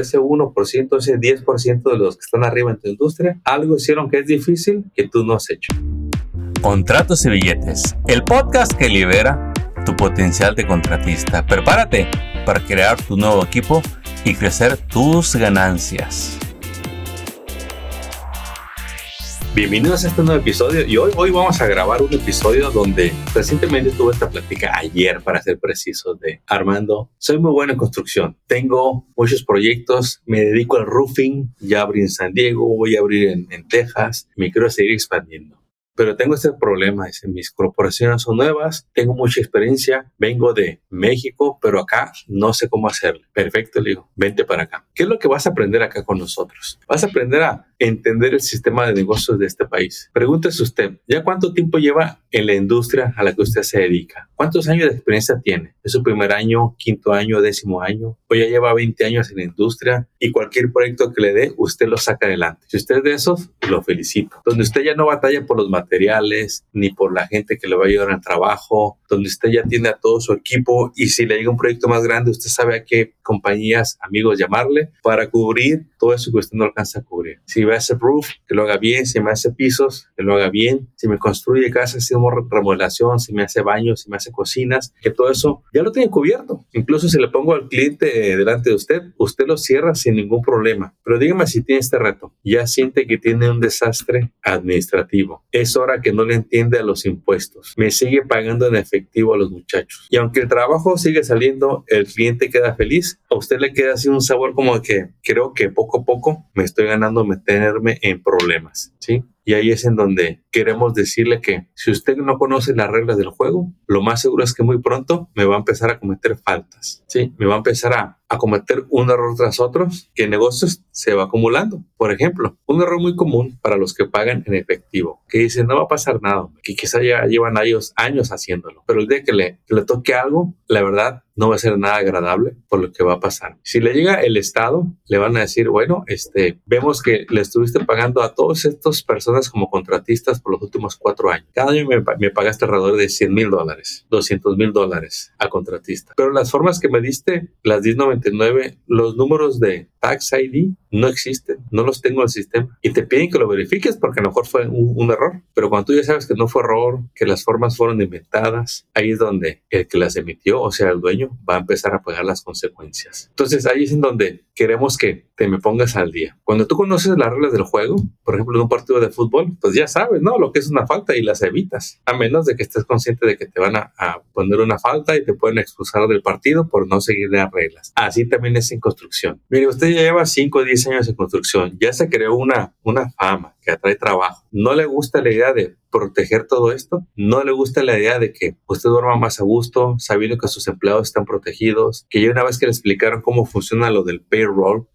ese 1%, ese 10% de los que están arriba en tu industria, algo hicieron que es difícil que tú no has hecho. Contratos y billetes, el podcast que libera tu potencial de contratista. Prepárate para crear tu nuevo equipo y crecer tus ganancias. Bienvenidos a este nuevo episodio y hoy, hoy vamos a grabar un episodio donde recientemente tuve esta plática ayer para ser preciso de Armando. Soy muy bueno en construcción, tengo muchos proyectos, me dedico al roofing, ya abrí en San Diego, voy a abrir en, en Texas, me quiero seguir expandiendo pero tengo este problema, es, mis corporaciones son nuevas, tengo mucha experiencia, vengo de México, pero acá no sé cómo hacerlo. Perfecto, le digo, vente para acá. ¿Qué es lo que vas a aprender acá con nosotros? Vas a aprender a entender el sistema de negocios de este país. Pregúntese usted, ¿ya cuánto tiempo lleva en la industria a la que usted se dedica? ¿Cuántos años de experiencia tiene? ¿Es su primer año, quinto año, décimo año? ¿O ya lleva 20 años en la industria y cualquier proyecto que le dé, usted lo saca adelante? Si usted es de esos, lo felicito. Donde usted ya no batalla por los materiales, ni por la gente que le va a ayudar al trabajo, donde usted ya tiene a todo su equipo y si le llega un proyecto más grande, usted sabe a qué compañías, amigos llamarle para cubrir todo eso que usted no alcanza a cubrir. Si me hace roof, que lo haga bien, si me hace pisos, que lo haga bien, si me construye casas, si me remodelación, si me hace baños, si me hace cocinas, que todo eso ya lo tiene cubierto. Incluso si le pongo al cliente eh, delante de usted, usted lo cierra sin ningún problema. Pero dígame si tiene este reto, ya siente que tiene un desastre administrativo. Es hora que no le entiende a los impuestos. Me sigue pagando en efectivo a los muchachos. Y aunque el trabajo sigue saliendo, el cliente queda feliz, a usted le queda así un sabor como que creo que poco a poco me estoy ganando meterme en problemas, ¿sí? Y ahí es en donde queremos decirle que si usted no conoce las reglas del juego, lo más seguro es que muy pronto me va a empezar a cometer faltas, ¿sí? Me va a empezar a, a cometer un error tras otro que en negocios se va acumulando. Por ejemplo, un error muy común para los que pagan en efectivo, que dicen no va a pasar nada, que quizá ya llevan años, años haciéndolo, pero el día que le, que le toque algo, la verdad no va a ser nada agradable por lo que va a pasar. Si le llega el Estado, le van a decir, bueno, este, vemos que le estuviste pagando a todas estas personas como contratistas por los últimos cuatro años. Cada año me, me pagaste alrededor de 100 mil dólares, 200 mil dólares a contratista. Pero las formas que me diste, las 1099, los números de Tax ID no existen, no los tengo en el sistema. Y te piden que lo verifiques porque a lo mejor fue un, un error. Pero cuando tú ya sabes que no fue error, que las formas fueron inventadas, ahí es donde el que las emitió, o sea, el dueño, va a empezar a pagar las consecuencias. Entonces ahí es en donde queremos que te me pongas al día. Cuando tú conoces las reglas del juego, por ejemplo en un partido de fútbol, pues ya sabes, ¿no? Lo que es una falta y las evitas, a menos de que estés consciente de que te van a, a poner una falta y te pueden expulsar del partido por no seguir las reglas. Así también es en construcción. Mire, usted ya lleva 5 o 10 años en construcción, ya se creó una, una fama que atrae trabajo. No le gusta la idea de proteger todo esto. No le gusta la idea de que usted duerma más a gusto, sabiendo que sus empleados están protegidos, que ya una vez que le explicaron cómo funciona lo del payroll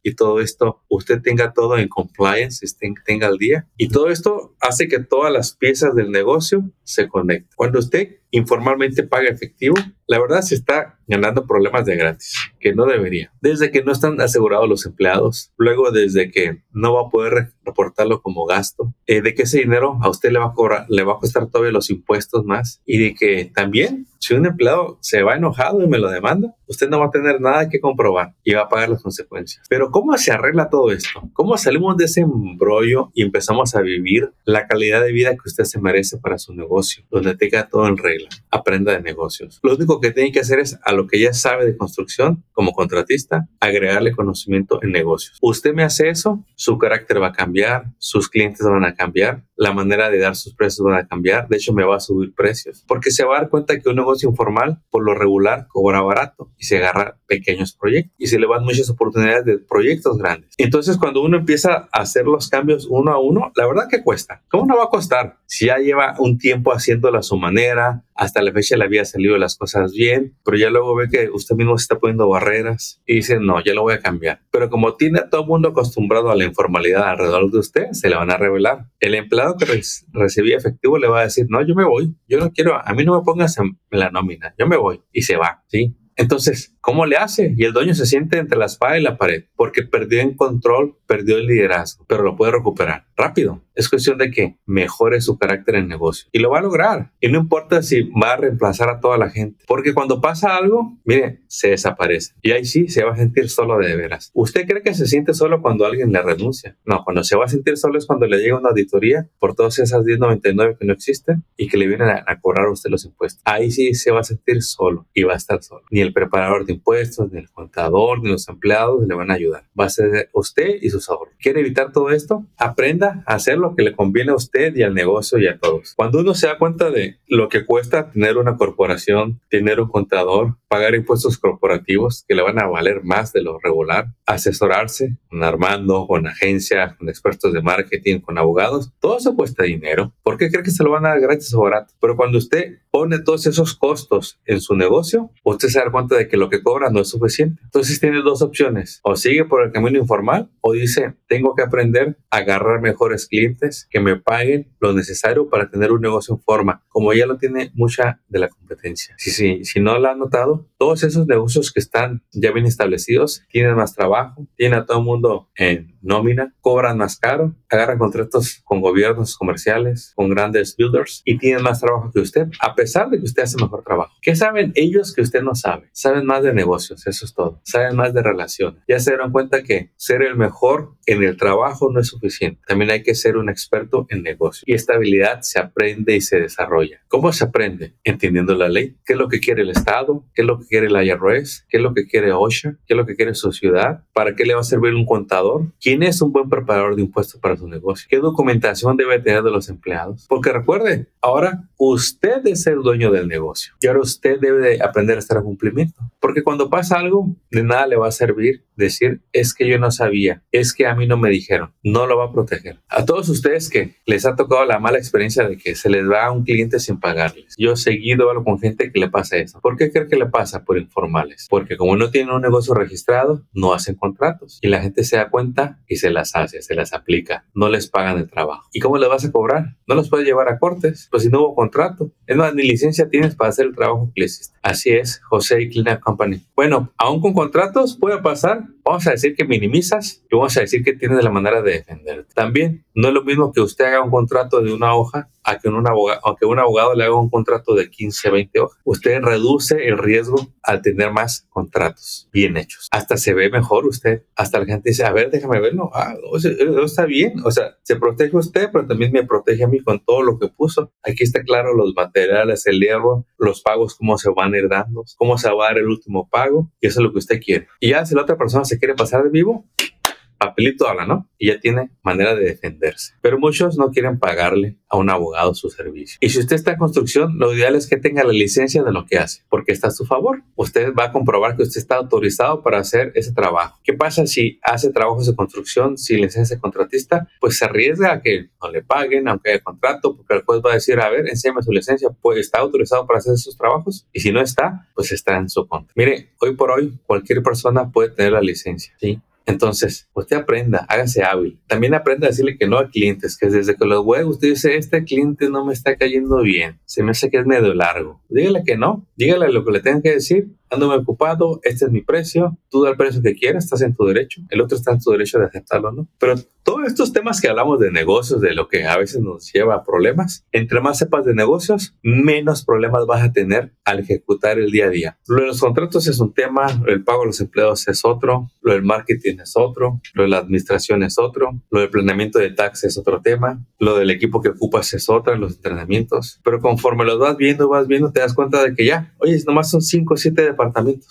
y todo esto, usted tenga todo en compliance, tenga al día. Y todo esto hace que todas las piezas del negocio se conecten. Cuando usted informalmente paga efectivo, la verdad se está ganando problemas de gratis, que no debería. Desde que no están asegurados los empleados, luego desde que no va a poder reportarlo como gasto, eh, de que ese dinero a usted le va a cobrar, le va a costar todavía los impuestos más y de que también si un empleado se va enojado y me lo demanda, usted no va a tener nada que comprobar y va a pagar las consecuencias. Pero ¿cómo se arregla todo esto? ¿Cómo salimos de ese embrollo y empezamos a vivir la calidad de vida que usted se merece para su negocio, donde tenga todo en regla? Aprenda de negocios. Lo único que tiene que hacer es a lo que ya sabe de construcción como contratista, agregarle conocimiento en negocios. Usted me hace eso, su carácter va a cambiar, sus clientes van a cambiar, la manera de dar sus precios van a cambiar, de hecho me va a subir precios, porque se va a dar cuenta que un negocio informal, por lo regular, cobra barato y se agarra pequeños proyectos y se le van muchas oportunidades de proyectos grandes. Entonces, cuando uno empieza a hacer los cambios uno a uno, la verdad que cuesta. ¿Cómo no va a costar? Si ya lleva un tiempo haciéndolo a su manera, hasta la fecha le había salido las cosas bien, pero ya luego ve que usted mismo se está poniendo barreras y dice, no, ya lo voy a cambiar. Pero como tiene a todo el mundo acostumbrado a la informalidad alrededor de usted, se le van a revelar. El empleado que recibía efectivo le va a decir, no, yo me voy, yo no quiero, a mí no me pongas en la nómina, yo me voy y se va, ¿sí? Entonces, ¿cómo le hace? Y el dueño se siente entre la espada y la pared porque perdió en control, perdió el liderazgo, pero lo puede recuperar rápido. Es cuestión de que mejore su carácter en negocio y lo va a lograr. Y no importa si va a reemplazar a toda la gente, porque cuando pasa algo, mire, se desaparece. Y ahí sí se va a sentir solo de veras. ¿Usted cree que se siente solo cuando alguien le renuncia? No, cuando se va a sentir solo es cuando le llega una auditoría por todas esas 1099 que no existen y que le vienen a, cobrar a usted los impuestos. Ahí sí se va a sentir solo y va a estar solo. El preparador de impuestos, ni el contador, ni los empleados le van a ayudar. Va a ser usted y sus ahorros. ¿Quiere evitar todo esto? Aprenda a hacer lo que le conviene a usted y al negocio y a todos. Cuando uno se da cuenta de lo que cuesta tener una corporación, tener un contador, pagar impuestos corporativos que le van a valer más de lo regular, asesorarse con Armando, con agencias, con expertos de marketing, con abogados, todo eso cuesta dinero. ¿Por qué cree que se lo van a dar gratis o barato? Pero cuando usted pone todos esos costos en su negocio, usted se da cuenta de que lo que cobra no es suficiente. Entonces tiene dos opciones, o sigue por el camino informal o dice, tengo que aprender a agarrar mejores clientes que me paguen lo necesario para tener un negocio en forma, como ya lo tiene mucha de la competencia. Si, si, si no lo ha notado, todos esos negocios que están ya bien establecidos tienen más trabajo, tienen a todo el mundo en nómina, cobran más caro, agarran contratos con gobiernos comerciales, con grandes builders y tienen más trabajo que usted, a pesar de que usted hace mejor trabajo. ¿Qué saben ellos que usted no sabe? Saben más de negocios, eso es todo. Saben más de relaciones. Ya se dieron cuenta que ser el mejor en el trabajo no es suficiente. También hay que ser un experto en negocio. Y esta habilidad se aprende y se desarrolla. ¿Cómo se aprende? Entendiendo la ley. ¿Qué es lo que quiere el Estado? ¿Qué es lo que quiere la IRS? ¿Qué es lo que quiere OSHA? ¿Qué es lo que quiere su ciudad? ¿Para qué le va a servir un contador? ¿Quién es un buen preparador de impuestos para su negocio? ¿Qué documentación debe tener de los empleados? Porque recuerde, ahora usted es el dueño del negocio y ahora usted debe de aprender a estar a cumplimiento. Porque cuando pasa algo, de nada le va a servir decir, es que yo no sabía, es que a mí no me dijeron. No lo va a proteger. A todos ustedes que les ha tocado la mala experiencia de que se les va a un cliente sin pagarles. Yo seguido hablo con gente que le pasa eso. ¿Por qué cree que le pasa? Por informales. Porque como no tienen un negocio registrado, no hacen contratos. Y la gente se da cuenta y se las hace, se las aplica. No les pagan el trabajo. ¿Y cómo les vas a cobrar? No los puedes llevar a cortes, pues si no hubo contrato. Es más, ni licencia tienes para hacer el trabajo que le hiciste. Así es, José y Clean Company. Bueno, aún con contratos puede pasar. Vamos a decir que minimizas y vamos a decir que tienes la manera de defenderte. También no es lo mismo que usted haga un contrato de una hoja a que un abogado, aunque un abogado le haga un contrato de 15, 20 hojas. Usted reduce el riesgo al tener más contratos bien hechos. Hasta se ve mejor usted. Hasta la gente dice, a ver, déjame verlo. Ah, no, está bien. O sea, se protege usted, pero también me protege a mí con todo lo que puso. Aquí está claro los materiales, el hierro, los pagos, cómo se van a ir dando, cómo se va a dar el último pago. Y eso es lo que usted quiere. Y ya si la otra persona se quiere pasar de vivo, papelito habla, ¿no? Y ya tiene manera de defenderse. Pero muchos no quieren pagarle a un abogado su servicio. Y si usted está en construcción, lo ideal es que tenga la licencia de lo que hace, porque está a su favor. Usted va a comprobar que usted está autorizado para hacer ese trabajo. ¿Qué pasa si hace trabajos de construcción sin licencia de contratista? Pues se arriesga a que no le paguen, aunque haya contrato, porque el juez va a decir, a ver, enséñame su licencia, pues está autorizado para hacer esos trabajos. Y si no está, pues está en su contra. Mire, hoy por hoy, cualquier persona puede tener la licencia, ¿sí? Entonces, usted aprenda, hágase hábil. También aprenda a decirle que no a clientes, que desde que los huevos usted dice, este cliente no me está cayendo bien, se me hace que es medio largo. Dígale que no, dígale lo que le tenga que decir ando ocupado, este es mi precio, tú da el precio que quieras, estás en tu derecho, el otro está en tu derecho de aceptarlo, ¿no? Pero todos estos temas que hablamos de negocios, de lo que a veces nos lleva a problemas, entre más sepas de negocios, menos problemas vas a tener al ejecutar el día a día. Lo de los contratos es un tema, el pago a los empleados es otro, lo del marketing es otro, lo de la administración es otro, lo del planeamiento de taxes es otro tema, lo del equipo que ocupas es otro, los entrenamientos, pero conforme los vas viendo, vas viendo, te das cuenta de que ya, oye, nomás son 5 o 7 departamentos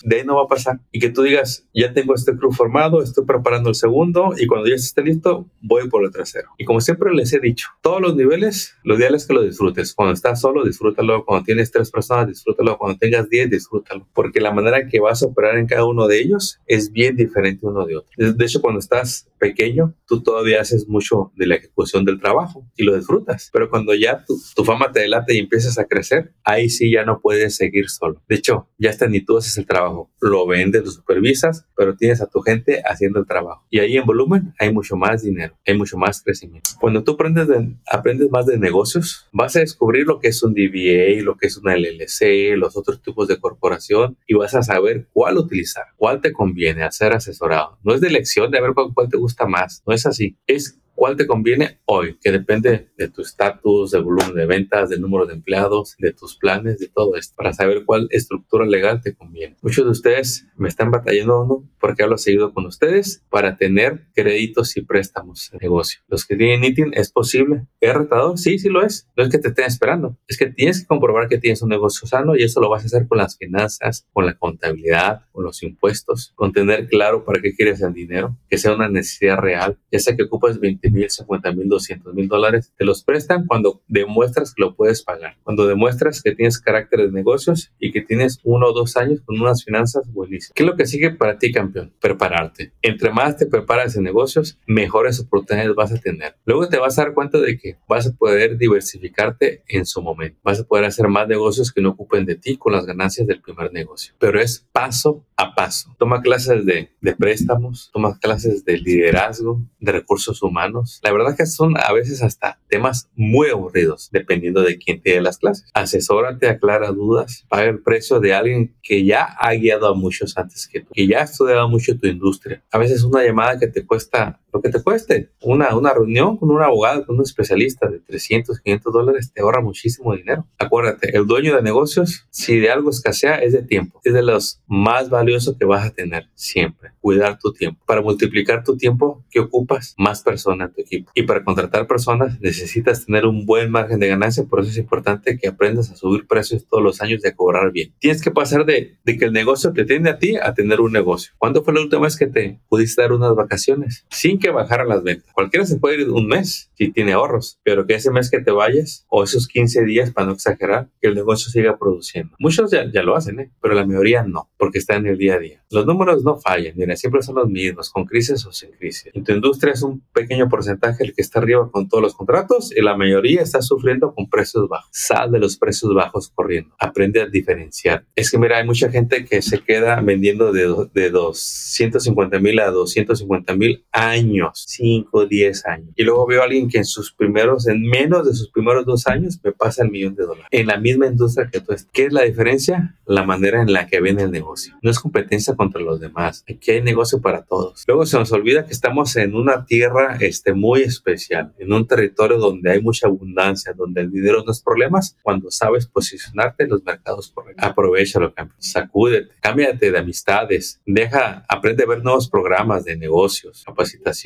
de ahí no va a pasar. Y que tú digas, ya tengo este crew formado, estoy preparando el segundo y cuando ya esté listo, voy por el tercero. Y como siempre les he dicho, todos los niveles, lo ideal es que lo disfrutes. Cuando estás solo, disfrútalo. Cuando tienes tres personas, disfrútalo. Cuando tengas diez, disfrútalo. Porque la manera que vas a operar en cada uno de ellos es bien diferente uno de otro. De hecho, cuando estás pequeño, tú todavía haces mucho de la ejecución del trabajo y lo disfrutas. Pero cuando ya tu, tu fama te delata y empiezas a crecer, ahí sí ya no puedes seguir solo. De hecho, ya hasta ni tú haces el trabajo, lo vendes, lo supervisas, pero tienes a tu gente haciendo el trabajo. Y ahí en volumen hay mucho más dinero, hay mucho más crecimiento. Cuando tú aprendes, aprendes más de negocios, vas a descubrir lo que es un DBA, lo que es una LLC, los otros tipos de corporación y vas a saber cuál utilizar, cuál te conviene hacer asesorado. No es de elección de ver cuál, cuál te gusta más, no es así. Es cuál te conviene hoy, que depende de tu estatus, del volumen de ventas, del número de empleados, de tus planes, de todo esto, para saber cuál estructura legal te conviene. Muchos de ustedes me están batallando ¿no? porque hablo seguido con ustedes para tener créditos y préstamos de negocio. Los que tienen ITIN es posible. ¿Es retador? Sí, sí lo es. No es que te estén esperando. Es que tienes que comprobar que tienes un negocio sano y eso lo vas a hacer con las finanzas, con la contabilidad, con los impuestos, con tener claro para qué quieres el dinero, que sea una necesidad real, ya sea que ocupas 20 mil, 50 mil, 200 mil dólares, te los prestan cuando demuestras que lo puedes pagar, cuando demuestras que tienes carácter de negocios y que tienes uno o dos años con unas finanzas buenísimas. ¿Qué es lo que sigue para ti, campeón? Prepararte. Entre más te preparas en negocios, mejores oportunidades vas a tener. Luego te vas a dar cuenta de que vas a poder diversificarte en su momento. Vas a poder hacer más negocios que no ocupen de ti con las ganancias del primer negocio. Pero es paso a paso. Toma clases de, de préstamos, toma clases de liderazgo, de recursos humanos la verdad que son a veces hasta temas muy aburridos, dependiendo de quién dé las clases. Asesórate, aclara dudas, paga el precio de alguien que ya ha guiado a muchos antes que tú, que ya ha estudiado mucho tu industria. A veces una llamada que te cuesta lo que te cueste, una, una reunión con un abogado, con un especialista de 300, 500 dólares, te ahorra muchísimo dinero. Acuérdate, el dueño de negocios, si de algo escasea, es de tiempo. Es de los más valiosos que vas a tener siempre. Cuidar tu tiempo. Para multiplicar tu tiempo que ocupas, más personas tu equipo. Y para contratar personas necesitas tener un buen margen de ganancia, por eso es importante que aprendas a subir precios todos los años y a cobrar bien. Tienes que pasar de, de que el negocio te tiende a ti a tener un negocio. ¿Cuándo fue la última vez que te pudiste dar unas vacaciones sin que bajaran las ventas? Cualquiera se puede ir un mes si tiene ahorros, pero que ese mes que te vayas o esos 15 días, para no exagerar, que el negocio siga produciendo. Muchos ya, ya lo hacen, ¿eh? pero la mayoría no, porque está en el día a día. Los números no fallan, mira, siempre son los mismos, con crisis o sin crisis. En tu industria es un pequeño porcentaje el que está arriba con todos los contratos y la mayoría está sufriendo con precios bajos. Sal de los precios bajos corriendo. Aprende a diferenciar. Es que mira, hay mucha gente que se queda vendiendo de, de 250 mil a 250 mil años, 5, 10 años. Y luego veo a alguien que en sus primeros, en menos de sus primeros dos años, me pasa el millón de dólares. En la misma industria que tú. ¿Qué es la diferencia? La manera en la que ven el negocio. No es competencia contra los demás. Aquí hay negocio para todos. Luego se nos olvida que estamos en una tierra este, muy especial, en un territorio donde hay mucha abundancia, donde el dinero no es problema, cuando sabes posicionarte en los mercados correctos. Aprovechalo, sacúdete, cámbiate de amistades, deja, aprende a ver nuevos programas de negocios, capacitación,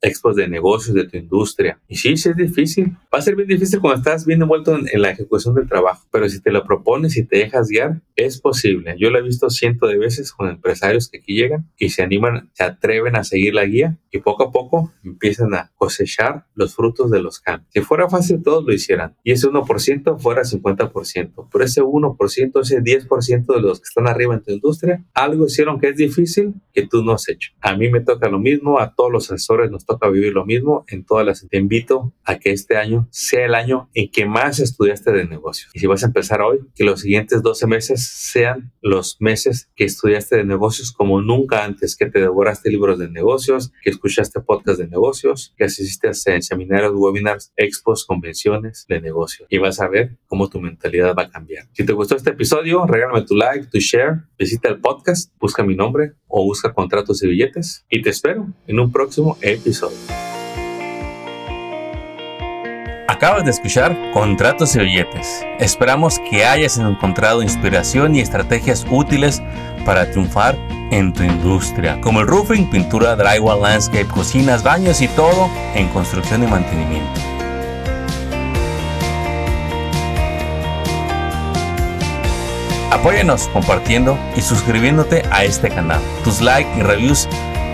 expos de negocios de tu industria. Y sí, sí es difícil. Va a ser bien difícil cuando estás bien envuelto en, en la ejecución del trabajo, pero si te lo propones y te dejas guiar, es posible. Yo lo he visto cientos de veces con empresarios que aquí llegan y se animan, se atreven a seguir la guía y poco a poco empiezan a cosechar los frutos de los cambios. Si fuera fácil, todos lo hicieran. Y ese 1% fuera 50%. Por ese 1%, ese 10% de los que están arriba en tu industria, algo hicieron que es difícil que tú no has hecho. A mí me toca lo mismo, a todos los asesores nos toca vivir lo mismo. En todas las te invito a que este año sea el año en que más estudiaste de negocios. Y si vas a empezar hoy, que los siguientes 12 meses sean los meses que estudiaste de negocios como nunca antes, que te devoraste libros de negocios, que escuchaste podcast de negocios, que asististe a seminarios, webinars, expos, convenciones de negocios. Y vas a ver cómo tu mentalidad va a cambiar. Si te gustó este episodio, regálame tu like, tu share, visita el podcast, busca mi nombre o busca contratos y billetes y te espero en un episodio. Acabas de escuchar Contratos y Billetes. Esperamos que hayas encontrado inspiración y estrategias útiles para triunfar en tu industria, como el roofing, pintura, drywall, landscape, cocinas, baños y todo en construcción y mantenimiento. Apóyanos compartiendo y suscribiéndote a este canal. Tus likes y reviews